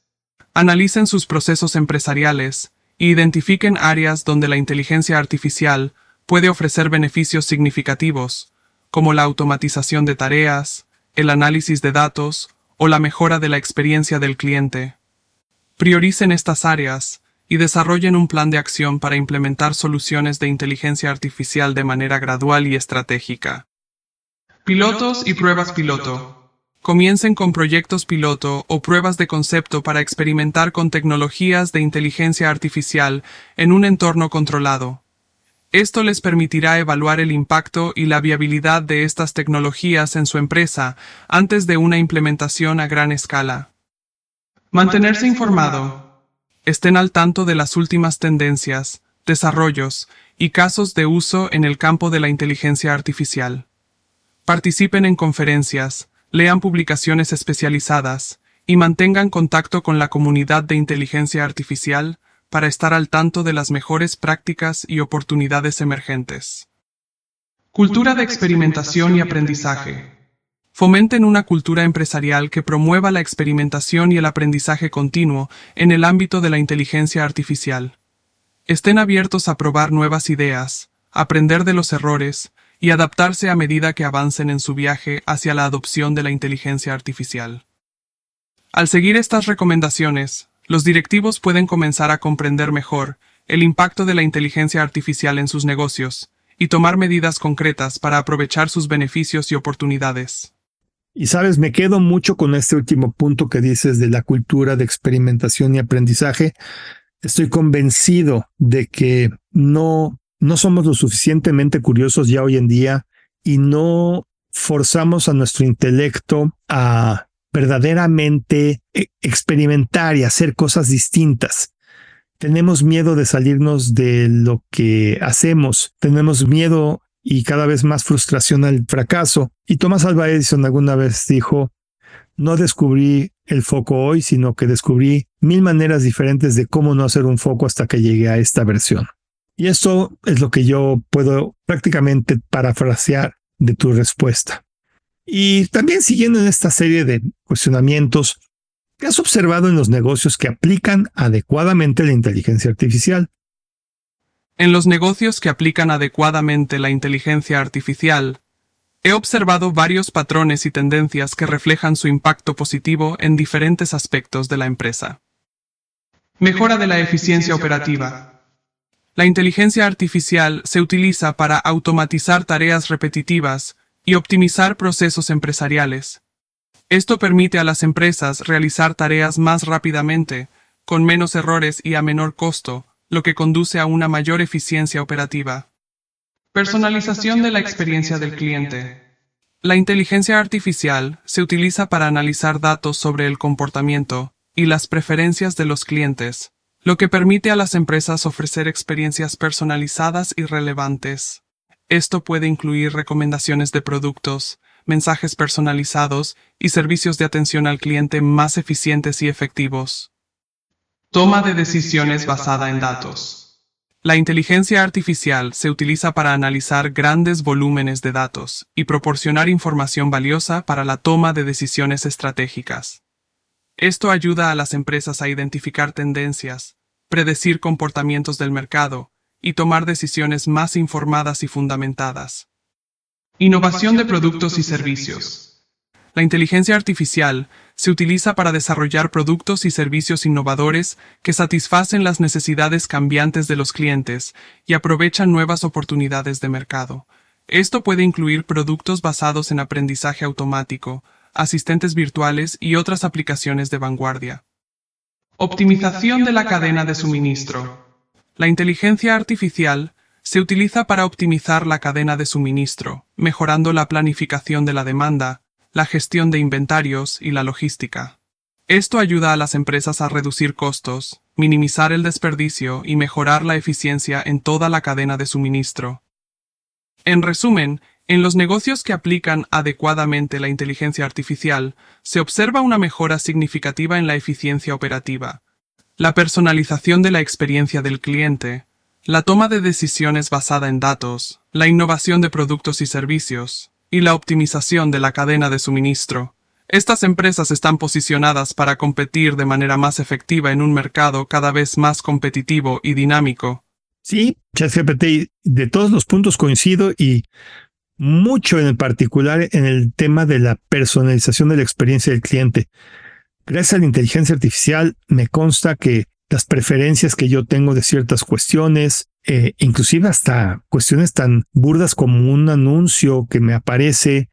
Analicen sus procesos empresariales e identifiquen áreas donde la inteligencia artificial puede ofrecer beneficios significativos, como la automatización de tareas, el análisis de datos o la mejora de la experiencia del cliente. Prioricen estas áreas y desarrollen un plan de acción para implementar soluciones de inteligencia artificial de manera gradual y estratégica. Pilotos y pruebas piloto. comiencen con proyectos piloto o pruebas de concepto para experimentar con tecnologías de inteligencia artificial en un entorno controlado. Esto les permitirá evaluar el impacto y la viabilidad de estas tecnologías en su empresa antes de una implementación a gran escala. Mantenerse informado. Estén al tanto de las últimas tendencias, desarrollos y casos de uso en el campo de la inteligencia artificial. Participen en conferencias, lean publicaciones especializadas y mantengan contacto con la comunidad de inteligencia artificial para estar al tanto de las mejores prácticas y oportunidades emergentes. Cultura de experimentación y aprendizaje. Fomenten una cultura empresarial que promueva la experimentación y el aprendizaje continuo en el ámbito de la inteligencia artificial. Estén abiertos a probar nuevas ideas, aprender de los errores y adaptarse a medida que avancen en su viaje hacia la adopción de la inteligencia artificial. Al seguir estas recomendaciones, los directivos pueden comenzar a comprender mejor el impacto de la inteligencia artificial en sus negocios y tomar medidas concretas para aprovechar sus beneficios y oportunidades. Y sabes, me quedo mucho con este último punto que dices de la cultura de experimentación y aprendizaje. Estoy convencido de que no no somos lo suficientemente curiosos ya hoy en día y no forzamos a nuestro intelecto a verdaderamente e, experimentar y hacer cosas distintas. Tenemos miedo de salirnos de lo que hacemos, tenemos miedo y cada vez más frustración al fracaso. Y Thomas Alva Edison alguna vez dijo, no descubrí el foco hoy, sino que descubrí mil maneras diferentes de cómo no hacer un foco hasta que llegué a esta versión. Y eso es lo que yo puedo prácticamente parafrasear de tu respuesta. Y también siguiendo en esta serie de cuestionamientos, ¿qué has observado en los negocios que aplican adecuadamente la inteligencia artificial? En los negocios que aplican adecuadamente la inteligencia artificial, he observado varios patrones y tendencias que reflejan su impacto positivo en diferentes aspectos de la empresa. Mejora de la eficiencia operativa. La inteligencia artificial se utiliza para automatizar tareas repetitivas y optimizar procesos empresariales. Esto permite a las empresas realizar tareas más rápidamente, con menos errores y a menor costo, lo que conduce a una mayor eficiencia operativa. Personalización de la experiencia del cliente. La inteligencia artificial se utiliza para analizar datos sobre el comportamiento y las preferencias de los clientes lo que permite a las empresas ofrecer experiencias personalizadas y relevantes. Esto puede incluir recomendaciones de productos, mensajes personalizados y servicios de atención al cliente más eficientes y efectivos. Toma de decisiones basada en datos. La inteligencia artificial se utiliza para analizar grandes volúmenes de datos y proporcionar información valiosa para la toma de decisiones estratégicas. Esto ayuda a las empresas a identificar tendencias, predecir comportamientos del mercado y tomar decisiones más informadas y fundamentadas. Innovación de productos y servicios. La inteligencia artificial se utiliza para desarrollar productos y servicios innovadores que satisfacen las necesidades cambiantes de los clientes y aprovechan nuevas oportunidades de mercado. Esto puede incluir productos basados en aprendizaje automático, asistentes virtuales y otras aplicaciones de vanguardia. Optimización de la cadena de suministro. La inteligencia artificial se utiliza para optimizar la cadena de suministro, mejorando la planificación de la demanda, la gestión de inventarios y la logística. Esto ayuda a las empresas a reducir costos, minimizar el desperdicio y mejorar la eficiencia en toda la cadena de suministro. En resumen, en los negocios que aplican adecuadamente la inteligencia artificial, se observa una mejora significativa en la eficiencia operativa, la personalización de la experiencia del cliente, la toma de decisiones basada en datos, la innovación de productos y servicios, y la optimización de la cadena de suministro. Estas empresas están posicionadas para competir de manera más efectiva en un mercado cada vez más competitivo y dinámico. Sí, ChatGPT, de todos los puntos coincido y mucho en particular en el tema de la personalización de la experiencia del cliente. Gracias a la inteligencia artificial me consta que las preferencias que yo tengo de ciertas cuestiones, eh, inclusive hasta cuestiones tan burdas como un anuncio que me aparece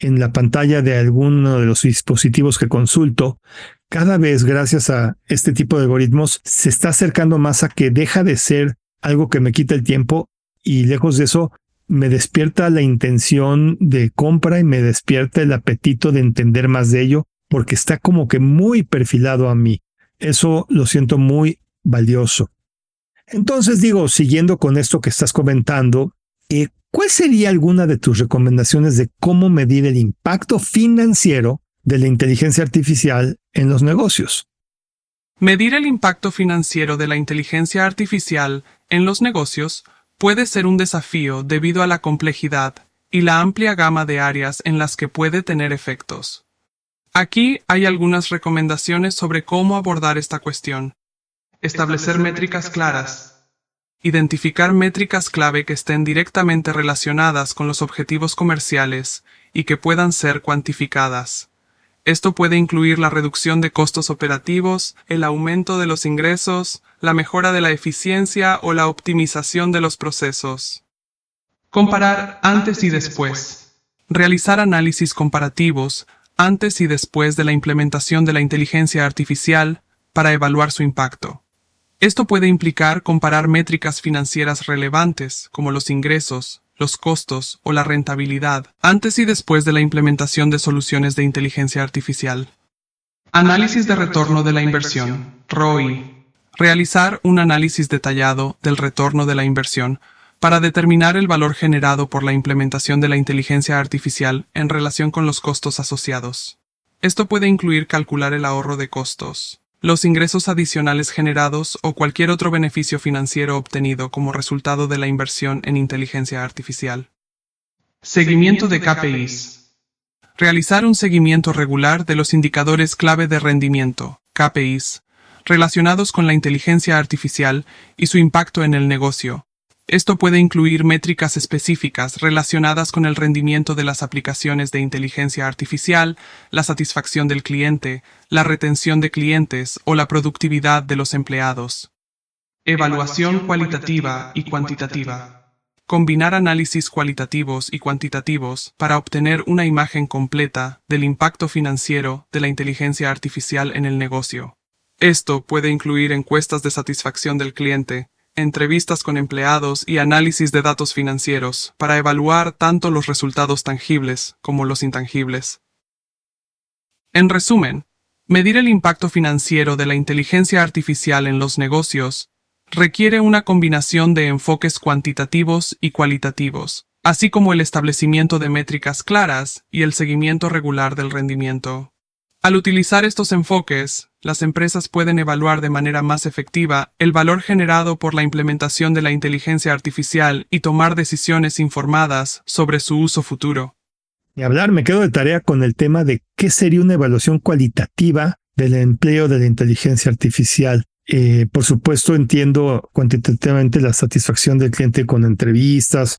en la pantalla de alguno de los dispositivos que consulto, cada vez gracias a este tipo de algoritmos se está acercando más a que deja de ser algo que me quita el tiempo y lejos de eso me despierta la intención de compra y me despierta el apetito de entender más de ello porque está como que muy perfilado a mí. Eso lo siento muy valioso. Entonces digo, siguiendo con esto que estás comentando, eh, ¿cuál sería alguna de tus recomendaciones de cómo medir el impacto financiero de la inteligencia artificial en los negocios? Medir el impacto financiero de la inteligencia artificial en los negocios puede ser un desafío debido a la complejidad y la amplia gama de áreas en las que puede tener efectos. Aquí hay algunas recomendaciones sobre cómo abordar esta cuestión. Establecer métricas claras. Identificar métricas clave que estén directamente relacionadas con los objetivos comerciales y que puedan ser cuantificadas. Esto puede incluir la reducción de costos operativos, el aumento de los ingresos, la mejora de la eficiencia o la optimización de los procesos. Comparar antes y después. Realizar análisis comparativos antes y después de la implementación de la inteligencia artificial para evaluar su impacto. Esto puede implicar comparar métricas financieras relevantes, como los ingresos, los costos o la rentabilidad, antes y después de la implementación de soluciones de inteligencia artificial. Análisis de retorno de la inversión, ROI. Realizar un análisis detallado del retorno de la inversión para determinar el valor generado por la implementación de la inteligencia artificial en relación con los costos asociados. Esto puede incluir calcular el ahorro de costos, los ingresos adicionales generados o cualquier otro beneficio financiero obtenido como resultado de la inversión en inteligencia artificial. Seguimiento de KPIs. Realizar un seguimiento regular de los indicadores clave de rendimiento, KPIs, relacionados con la inteligencia artificial y su impacto en el negocio, esto puede incluir métricas específicas relacionadas con el rendimiento de las aplicaciones de inteligencia artificial, la satisfacción del cliente, la retención de clientes o la productividad de los empleados. Evaluación cualitativa y cuantitativa. Combinar análisis cualitativos y cuantitativos para obtener una imagen completa del impacto financiero de la inteligencia artificial en el negocio. Esto puede incluir encuestas de satisfacción del cliente, entrevistas con empleados y análisis de datos financieros para evaluar tanto los resultados tangibles como los intangibles. En resumen, medir el impacto financiero de la inteligencia artificial en los negocios requiere una combinación de enfoques cuantitativos y cualitativos, así como el establecimiento de métricas claras y el seguimiento regular del rendimiento. Al utilizar estos enfoques, las empresas pueden evaluar de manera más efectiva el valor generado por la implementación de la inteligencia artificial y tomar decisiones informadas sobre su uso futuro. Y hablar, me quedo de tarea con el tema de qué sería una evaluación cualitativa del empleo de la inteligencia artificial. Eh, por supuesto, entiendo cuantitativamente la satisfacción del cliente con entrevistas,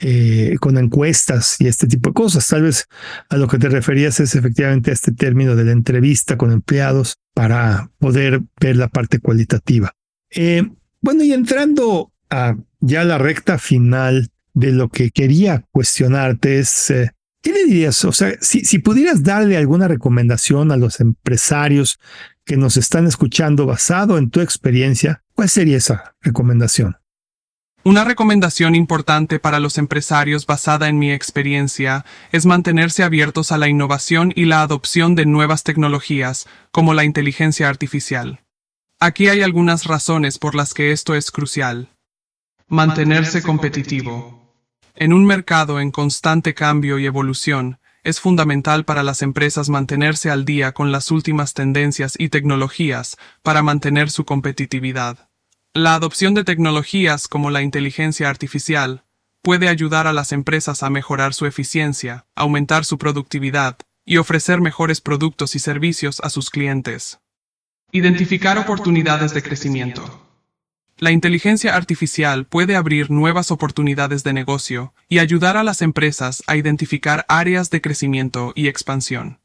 eh, con encuestas y este tipo de cosas. Tal vez a lo que te referías es efectivamente a este término de la entrevista con empleados para poder ver la parte cualitativa. Eh, bueno, y entrando a ya la recta final de lo que quería cuestionarte es, ¿qué le dirías? O sea, si, si pudieras darle alguna recomendación a los empresarios que nos están escuchando basado en tu experiencia, ¿cuál sería esa recomendación? Una recomendación importante para los empresarios basada en mi experiencia es mantenerse abiertos a la innovación y la adopción de nuevas tecnologías, como la inteligencia artificial. Aquí hay algunas razones por las que esto es crucial. Mantenerse competitivo. En un mercado en constante cambio y evolución, es fundamental para las empresas mantenerse al día con las últimas tendencias y tecnologías para mantener su competitividad. La adopción de tecnologías como la inteligencia artificial puede ayudar a las empresas a mejorar su eficiencia, aumentar su productividad y ofrecer mejores productos y servicios a sus clientes. Identificar oportunidades de crecimiento. La inteligencia artificial puede abrir nuevas oportunidades de negocio y ayudar a las empresas a identificar áreas de crecimiento y expansión.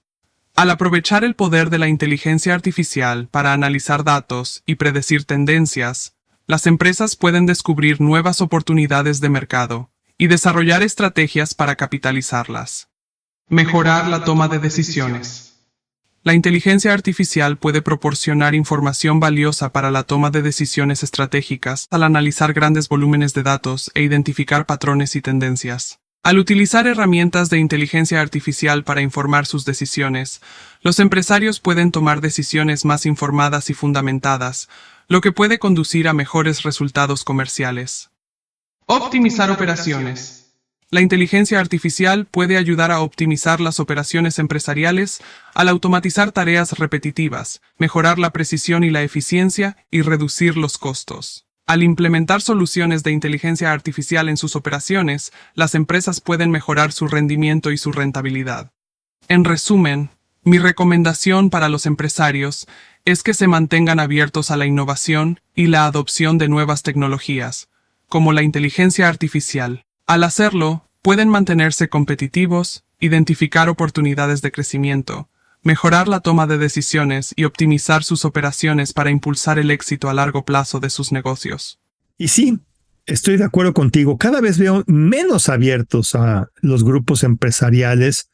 Al aprovechar el poder de la inteligencia artificial para analizar datos y predecir tendencias, las empresas pueden descubrir nuevas oportunidades de mercado y desarrollar estrategias para capitalizarlas. Mejorar la toma de decisiones. La inteligencia artificial puede proporcionar información valiosa para la toma de decisiones estratégicas al analizar grandes volúmenes de datos e identificar patrones y tendencias. Al utilizar herramientas de inteligencia artificial para informar sus decisiones, los empresarios pueden tomar decisiones más informadas y fundamentadas, lo que puede conducir a mejores resultados comerciales. Optimizar operaciones. La inteligencia artificial puede ayudar a optimizar las operaciones empresariales al automatizar tareas repetitivas, mejorar la precisión y la eficiencia y reducir los costos. Al implementar soluciones de inteligencia artificial en sus operaciones, las empresas pueden mejorar su rendimiento y su rentabilidad. En resumen, mi recomendación para los empresarios es que se mantengan abiertos a la innovación y la adopción de nuevas tecnologías, como la inteligencia artificial. Al hacerlo, pueden mantenerse competitivos, identificar oportunidades de crecimiento, mejorar la toma de decisiones y optimizar sus operaciones para impulsar el éxito a largo plazo de sus negocios. Y sí, estoy de acuerdo contigo. Cada vez veo menos abiertos a los grupos empresariales.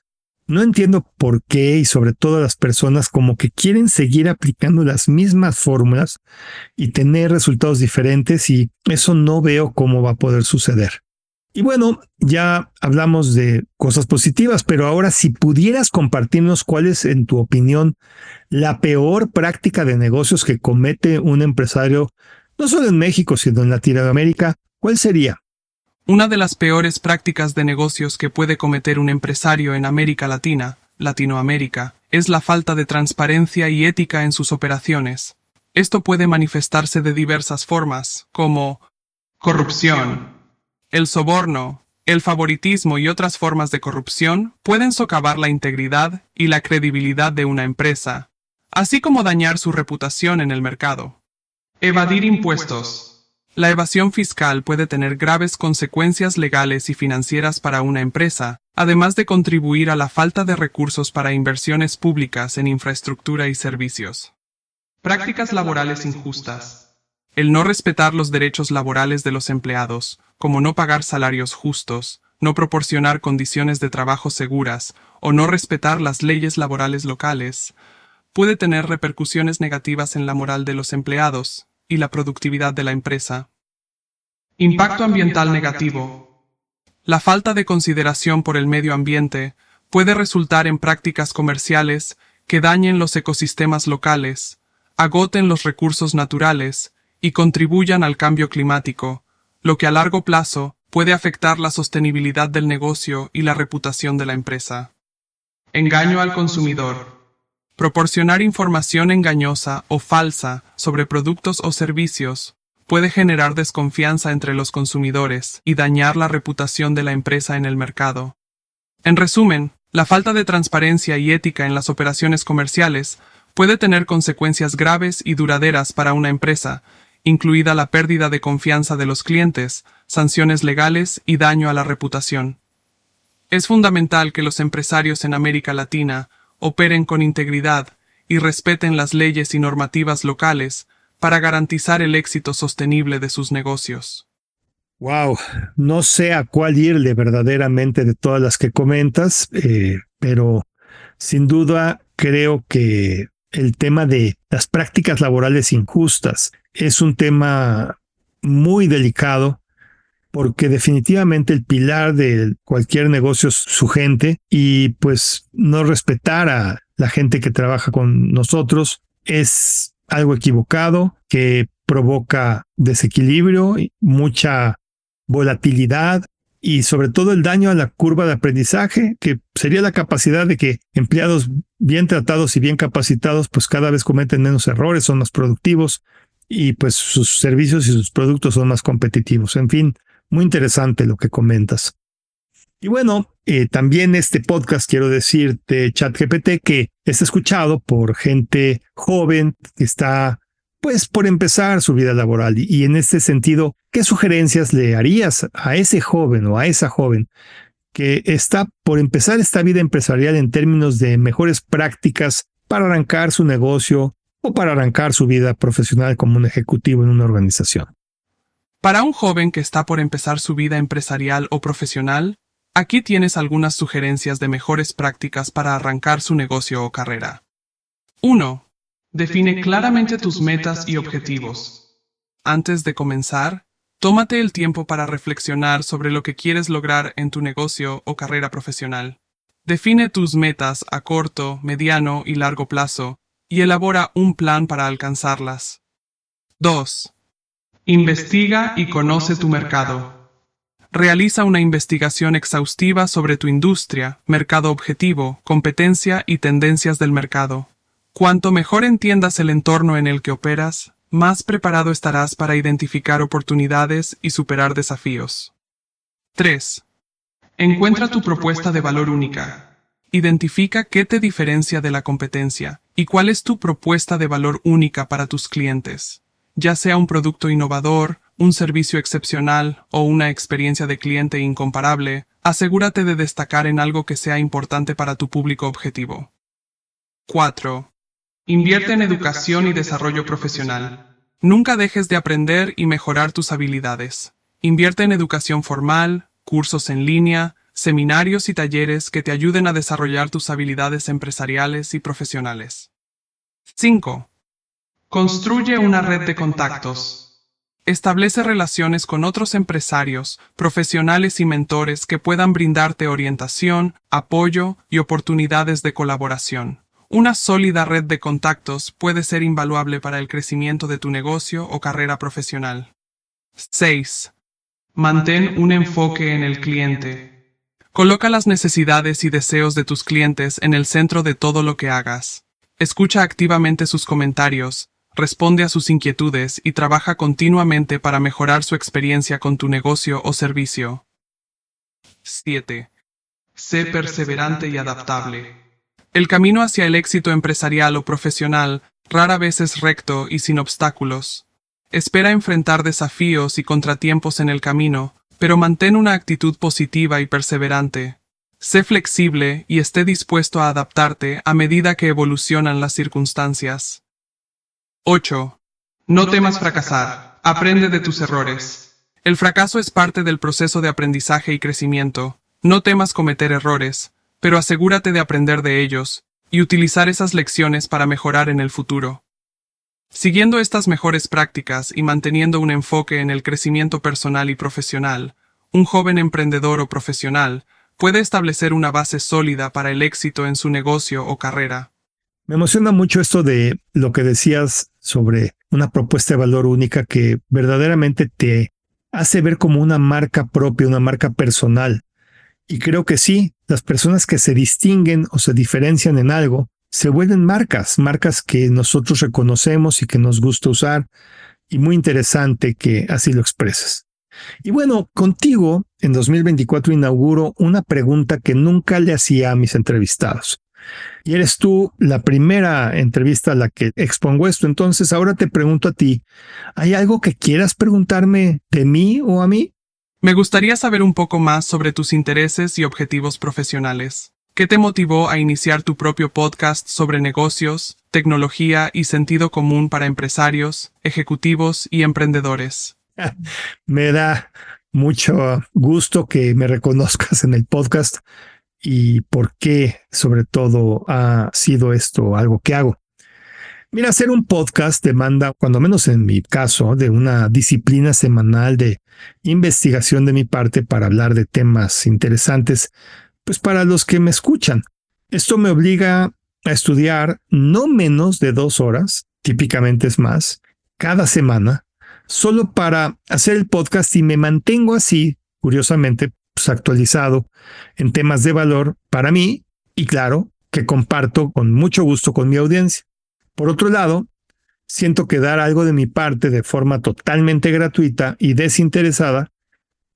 No entiendo por qué y sobre todo las personas como que quieren seguir aplicando las mismas fórmulas y tener resultados diferentes y eso no veo cómo va a poder suceder. Y bueno, ya hablamos de cosas positivas, pero ahora si pudieras compartirnos cuál es, en tu opinión, la peor práctica de negocios que comete un empresario, no solo en México, sino en Latinoamérica, ¿cuál sería? Una de las peores prácticas de negocios que puede cometer un empresario en América Latina, Latinoamérica, es la falta de transparencia y ética en sus operaciones. Esto puede manifestarse de diversas formas, como corrupción, el soborno, el favoritismo y otras formas de corrupción pueden socavar la integridad y la credibilidad de una empresa, así como dañar su reputación en el mercado. Evadir impuestos. La evasión fiscal puede tener graves consecuencias legales y financieras para una empresa, además de contribuir a la falta de recursos para inversiones públicas en infraestructura y servicios. Prácticas laborales injustas. El no respetar los derechos laborales de los empleados, como no pagar salarios justos, no proporcionar condiciones de trabajo seguras o no respetar las leyes laborales locales, puede tener repercusiones negativas en la moral de los empleados y la productividad de la empresa. Impacto ambiental negativo. La falta de consideración por el medio ambiente puede resultar en prácticas comerciales que dañen los ecosistemas locales, agoten los recursos naturales y contribuyan al cambio climático, lo que a largo plazo puede afectar la sostenibilidad del negocio y la reputación de la empresa. Engaño al consumidor. Proporcionar información engañosa o falsa sobre productos o servicios puede generar desconfianza entre los consumidores y dañar la reputación de la empresa en el mercado. En resumen, la falta de transparencia y ética en las operaciones comerciales puede tener consecuencias graves y duraderas para una empresa, incluida la pérdida de confianza de los clientes, sanciones legales y daño a la reputación. Es fundamental que los empresarios en América Latina operen con integridad y respeten las leyes y normativas locales para garantizar el éxito sostenible de sus negocios. Wow, no sé a cuál irle verdaderamente de todas las que comentas, eh, pero sin duda creo que el tema de las prácticas laborales injustas es un tema muy delicado porque definitivamente el pilar de cualquier negocio es su gente y pues no respetar a la gente que trabaja con nosotros es algo equivocado que provoca desequilibrio, mucha volatilidad y sobre todo el daño a la curva de aprendizaje, que sería la capacidad de que empleados bien tratados y bien capacitados, pues cada vez cometen menos errores, son más productivos y pues sus servicios y sus productos son más competitivos. En fin, muy interesante lo que comentas. Y bueno, eh, también este podcast quiero decirte, ChatGPT, que es escuchado por gente joven que está pues por empezar su vida laboral. Y, en este sentido, ¿qué sugerencias le harías a ese joven o a esa joven que está por empezar esta vida empresarial en términos de mejores prácticas para arrancar su negocio o para arrancar su vida profesional como un ejecutivo en una organización? Para un joven que está por empezar su vida empresarial o profesional, Aquí tienes algunas sugerencias de mejores prácticas para arrancar su negocio o carrera. 1. Define claramente tus metas y objetivos. Antes de comenzar, tómate el tiempo para reflexionar sobre lo que quieres lograr en tu negocio o carrera profesional. Define tus metas a corto, mediano y largo plazo y elabora un plan para alcanzarlas. 2. Investiga y conoce tu mercado. Realiza una investigación exhaustiva sobre tu industria, mercado objetivo, competencia y tendencias del mercado. Cuanto mejor entiendas el entorno en el que operas, más preparado estarás para identificar oportunidades y superar desafíos. 3. Encuentra tu propuesta de valor única. Identifica qué te diferencia de la competencia y cuál es tu propuesta de valor única para tus clientes. Ya sea un producto innovador, un servicio excepcional o una experiencia de cliente incomparable, asegúrate de destacar en algo que sea importante para tu público objetivo. 4. Invierte en educación y desarrollo profesional. Nunca dejes de aprender y mejorar tus habilidades. Invierte en educación formal, cursos en línea, seminarios y talleres que te ayuden a desarrollar tus habilidades empresariales y profesionales. 5. Construye una red de contactos. Establece relaciones con otros empresarios, profesionales y mentores que puedan brindarte orientación, apoyo y oportunidades de colaboración. Una sólida red de contactos puede ser invaluable para el crecimiento de tu negocio o carrera profesional. 6. Mantén un enfoque en el cliente. Coloca las necesidades y deseos de tus clientes en el centro de todo lo que hagas. Escucha activamente sus comentarios, responde a sus inquietudes y trabaja continuamente para mejorar su experiencia con tu negocio o servicio. 7. Sé perseverante y adaptable. El camino hacia el éxito empresarial o profesional rara vez es recto y sin obstáculos. Espera enfrentar desafíos y contratiempos en el camino, pero mantén una actitud positiva y perseverante. Sé flexible y esté dispuesto a adaptarte a medida que evolucionan las circunstancias. 8. No temas fracasar. Aprende de tus errores. El fracaso es parte del proceso de aprendizaje y crecimiento. No temas cometer errores, pero asegúrate de aprender de ellos y utilizar esas lecciones para mejorar en el futuro. Siguiendo estas mejores prácticas y manteniendo un enfoque en el crecimiento personal y profesional, un joven emprendedor o profesional puede establecer una base sólida para el éxito en su negocio o carrera. Me emociona mucho esto de lo que decías sobre una propuesta de valor única que verdaderamente te hace ver como una marca propia, una marca personal. Y creo que sí, las personas que se distinguen o se diferencian en algo se vuelven marcas, marcas que nosotros reconocemos y que nos gusta usar. Y muy interesante que así lo expresas. Y bueno, contigo en 2024 inauguro una pregunta que nunca le hacía a mis entrevistados. Y eres tú la primera entrevista a la que expongo esto. Entonces ahora te pregunto a ti, ¿hay algo que quieras preguntarme de mí o a mí? Me gustaría saber un poco más sobre tus intereses y objetivos profesionales. ¿Qué te motivó a iniciar tu propio podcast sobre negocios, tecnología y sentido común para empresarios, ejecutivos y emprendedores? Me da mucho gusto que me reconozcas en el podcast y por qué sobre todo ha sido esto algo que hago. Mira, hacer un podcast demanda, cuando menos en mi caso, de una disciplina semanal de investigación de mi parte para hablar de temas interesantes, pues para los que me escuchan. Esto me obliga a estudiar no menos de dos horas, típicamente es más, cada semana, solo para hacer el podcast y me mantengo así, curiosamente, pues actualizado en temas de valor para mí y claro, que comparto con mucho gusto con mi audiencia. Por otro lado, siento que dar algo de mi parte de forma totalmente gratuita y desinteresada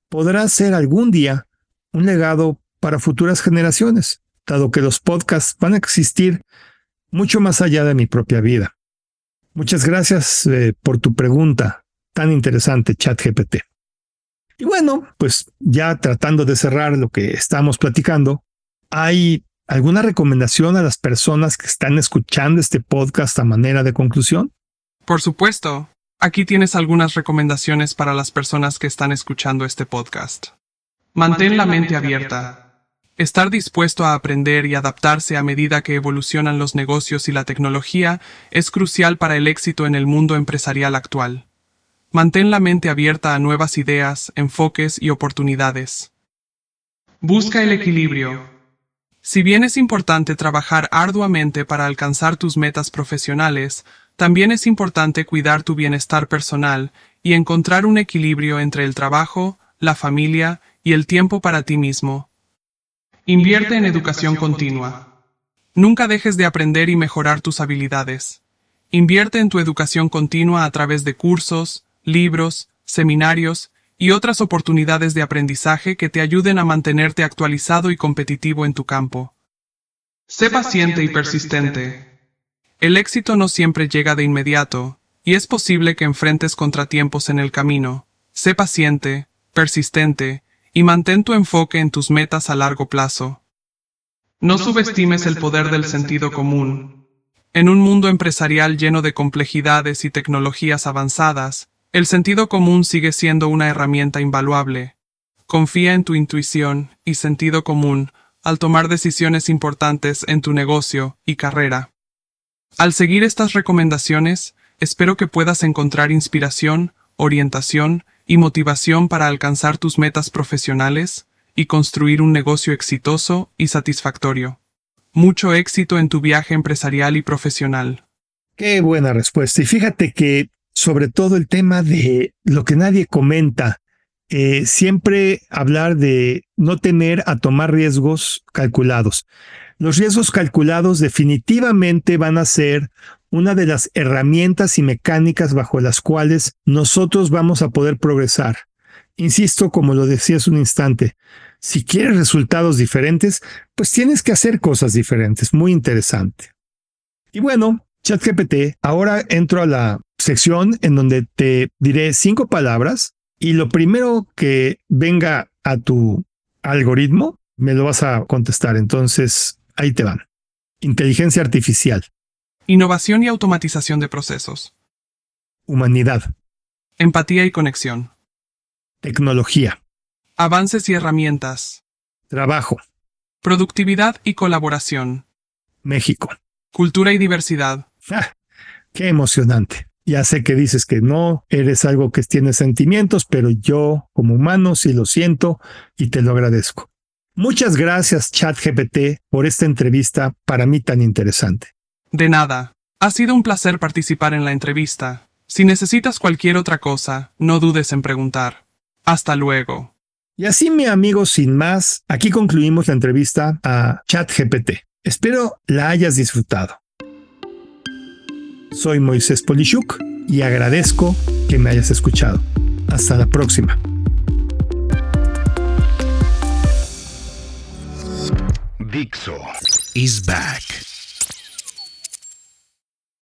podrá ser algún día un legado para futuras generaciones, dado que los podcasts van a existir mucho más allá de mi propia vida. Muchas gracias eh, por tu pregunta tan interesante, ChatGPT. Y bueno, pues ya tratando de cerrar lo que estamos platicando, hay ¿Alguna recomendación a las personas que están escuchando este podcast a manera de conclusión? Por supuesto. Aquí tienes algunas recomendaciones para las personas que están escuchando este podcast. Mantén la mente abierta. Estar dispuesto a aprender y adaptarse a medida que evolucionan los negocios y la tecnología es crucial para el éxito en el mundo empresarial actual. Mantén la mente abierta a nuevas ideas, enfoques y oportunidades. Busca el equilibrio. Si bien es importante trabajar arduamente para alcanzar tus metas profesionales, también es importante cuidar tu bienestar personal y encontrar un equilibrio entre el trabajo, la familia y el tiempo para ti mismo. Invierte en educación continua. Nunca dejes de aprender y mejorar tus habilidades. Invierte en tu educación continua a través de cursos, libros, seminarios y otras oportunidades de aprendizaje que te ayuden a mantenerte actualizado y competitivo en tu campo. Sé paciente y persistente. El éxito no siempre llega de inmediato, y es posible que enfrentes contratiempos en el camino. Sé paciente, persistente, y mantén tu enfoque en tus metas a largo plazo. No subestimes el poder del sentido común. En un mundo empresarial lleno de complejidades y tecnologías avanzadas, el sentido común sigue siendo una herramienta invaluable. Confía en tu intuición y sentido común al tomar decisiones importantes en tu negocio y carrera. Al seguir estas recomendaciones, espero que puedas encontrar inspiración, orientación y motivación para alcanzar tus metas profesionales y construir un negocio exitoso y satisfactorio. Mucho éxito en tu viaje empresarial y profesional. Qué buena respuesta. Y fíjate que sobre todo el tema de lo que nadie comenta, eh, siempre hablar de no temer a tomar riesgos calculados. Los riesgos calculados definitivamente van a ser una de las herramientas y mecánicas bajo las cuales nosotros vamos a poder progresar. Insisto, como lo decía hace un instante, si quieres resultados diferentes, pues tienes que hacer cosas diferentes. Muy interesante. Y bueno, ChatGPT, ahora entro a la sección en donde te diré cinco palabras y lo primero que venga a tu algoritmo, me lo vas a contestar. Entonces, ahí te van. Inteligencia artificial. Innovación y automatización de procesos. Humanidad. Empatía y conexión. Tecnología. Avances y herramientas. Trabajo. Productividad y colaboración. México. Cultura y diversidad. Ah, qué emocionante. Ya sé que dices que no, eres algo que tiene sentimientos, pero yo como humano sí lo siento y te lo agradezco. Muchas gracias ChatGPT por esta entrevista para mí tan interesante. De nada. Ha sido un placer participar en la entrevista. Si necesitas cualquier otra cosa, no dudes en preguntar. Hasta luego. Y así, mi amigo, sin más, aquí concluimos la entrevista a ChatGPT. Espero la hayas disfrutado. Soy Moisés Polishuk y agradezco que me hayas escuchado. Hasta la próxima. Dixo is back.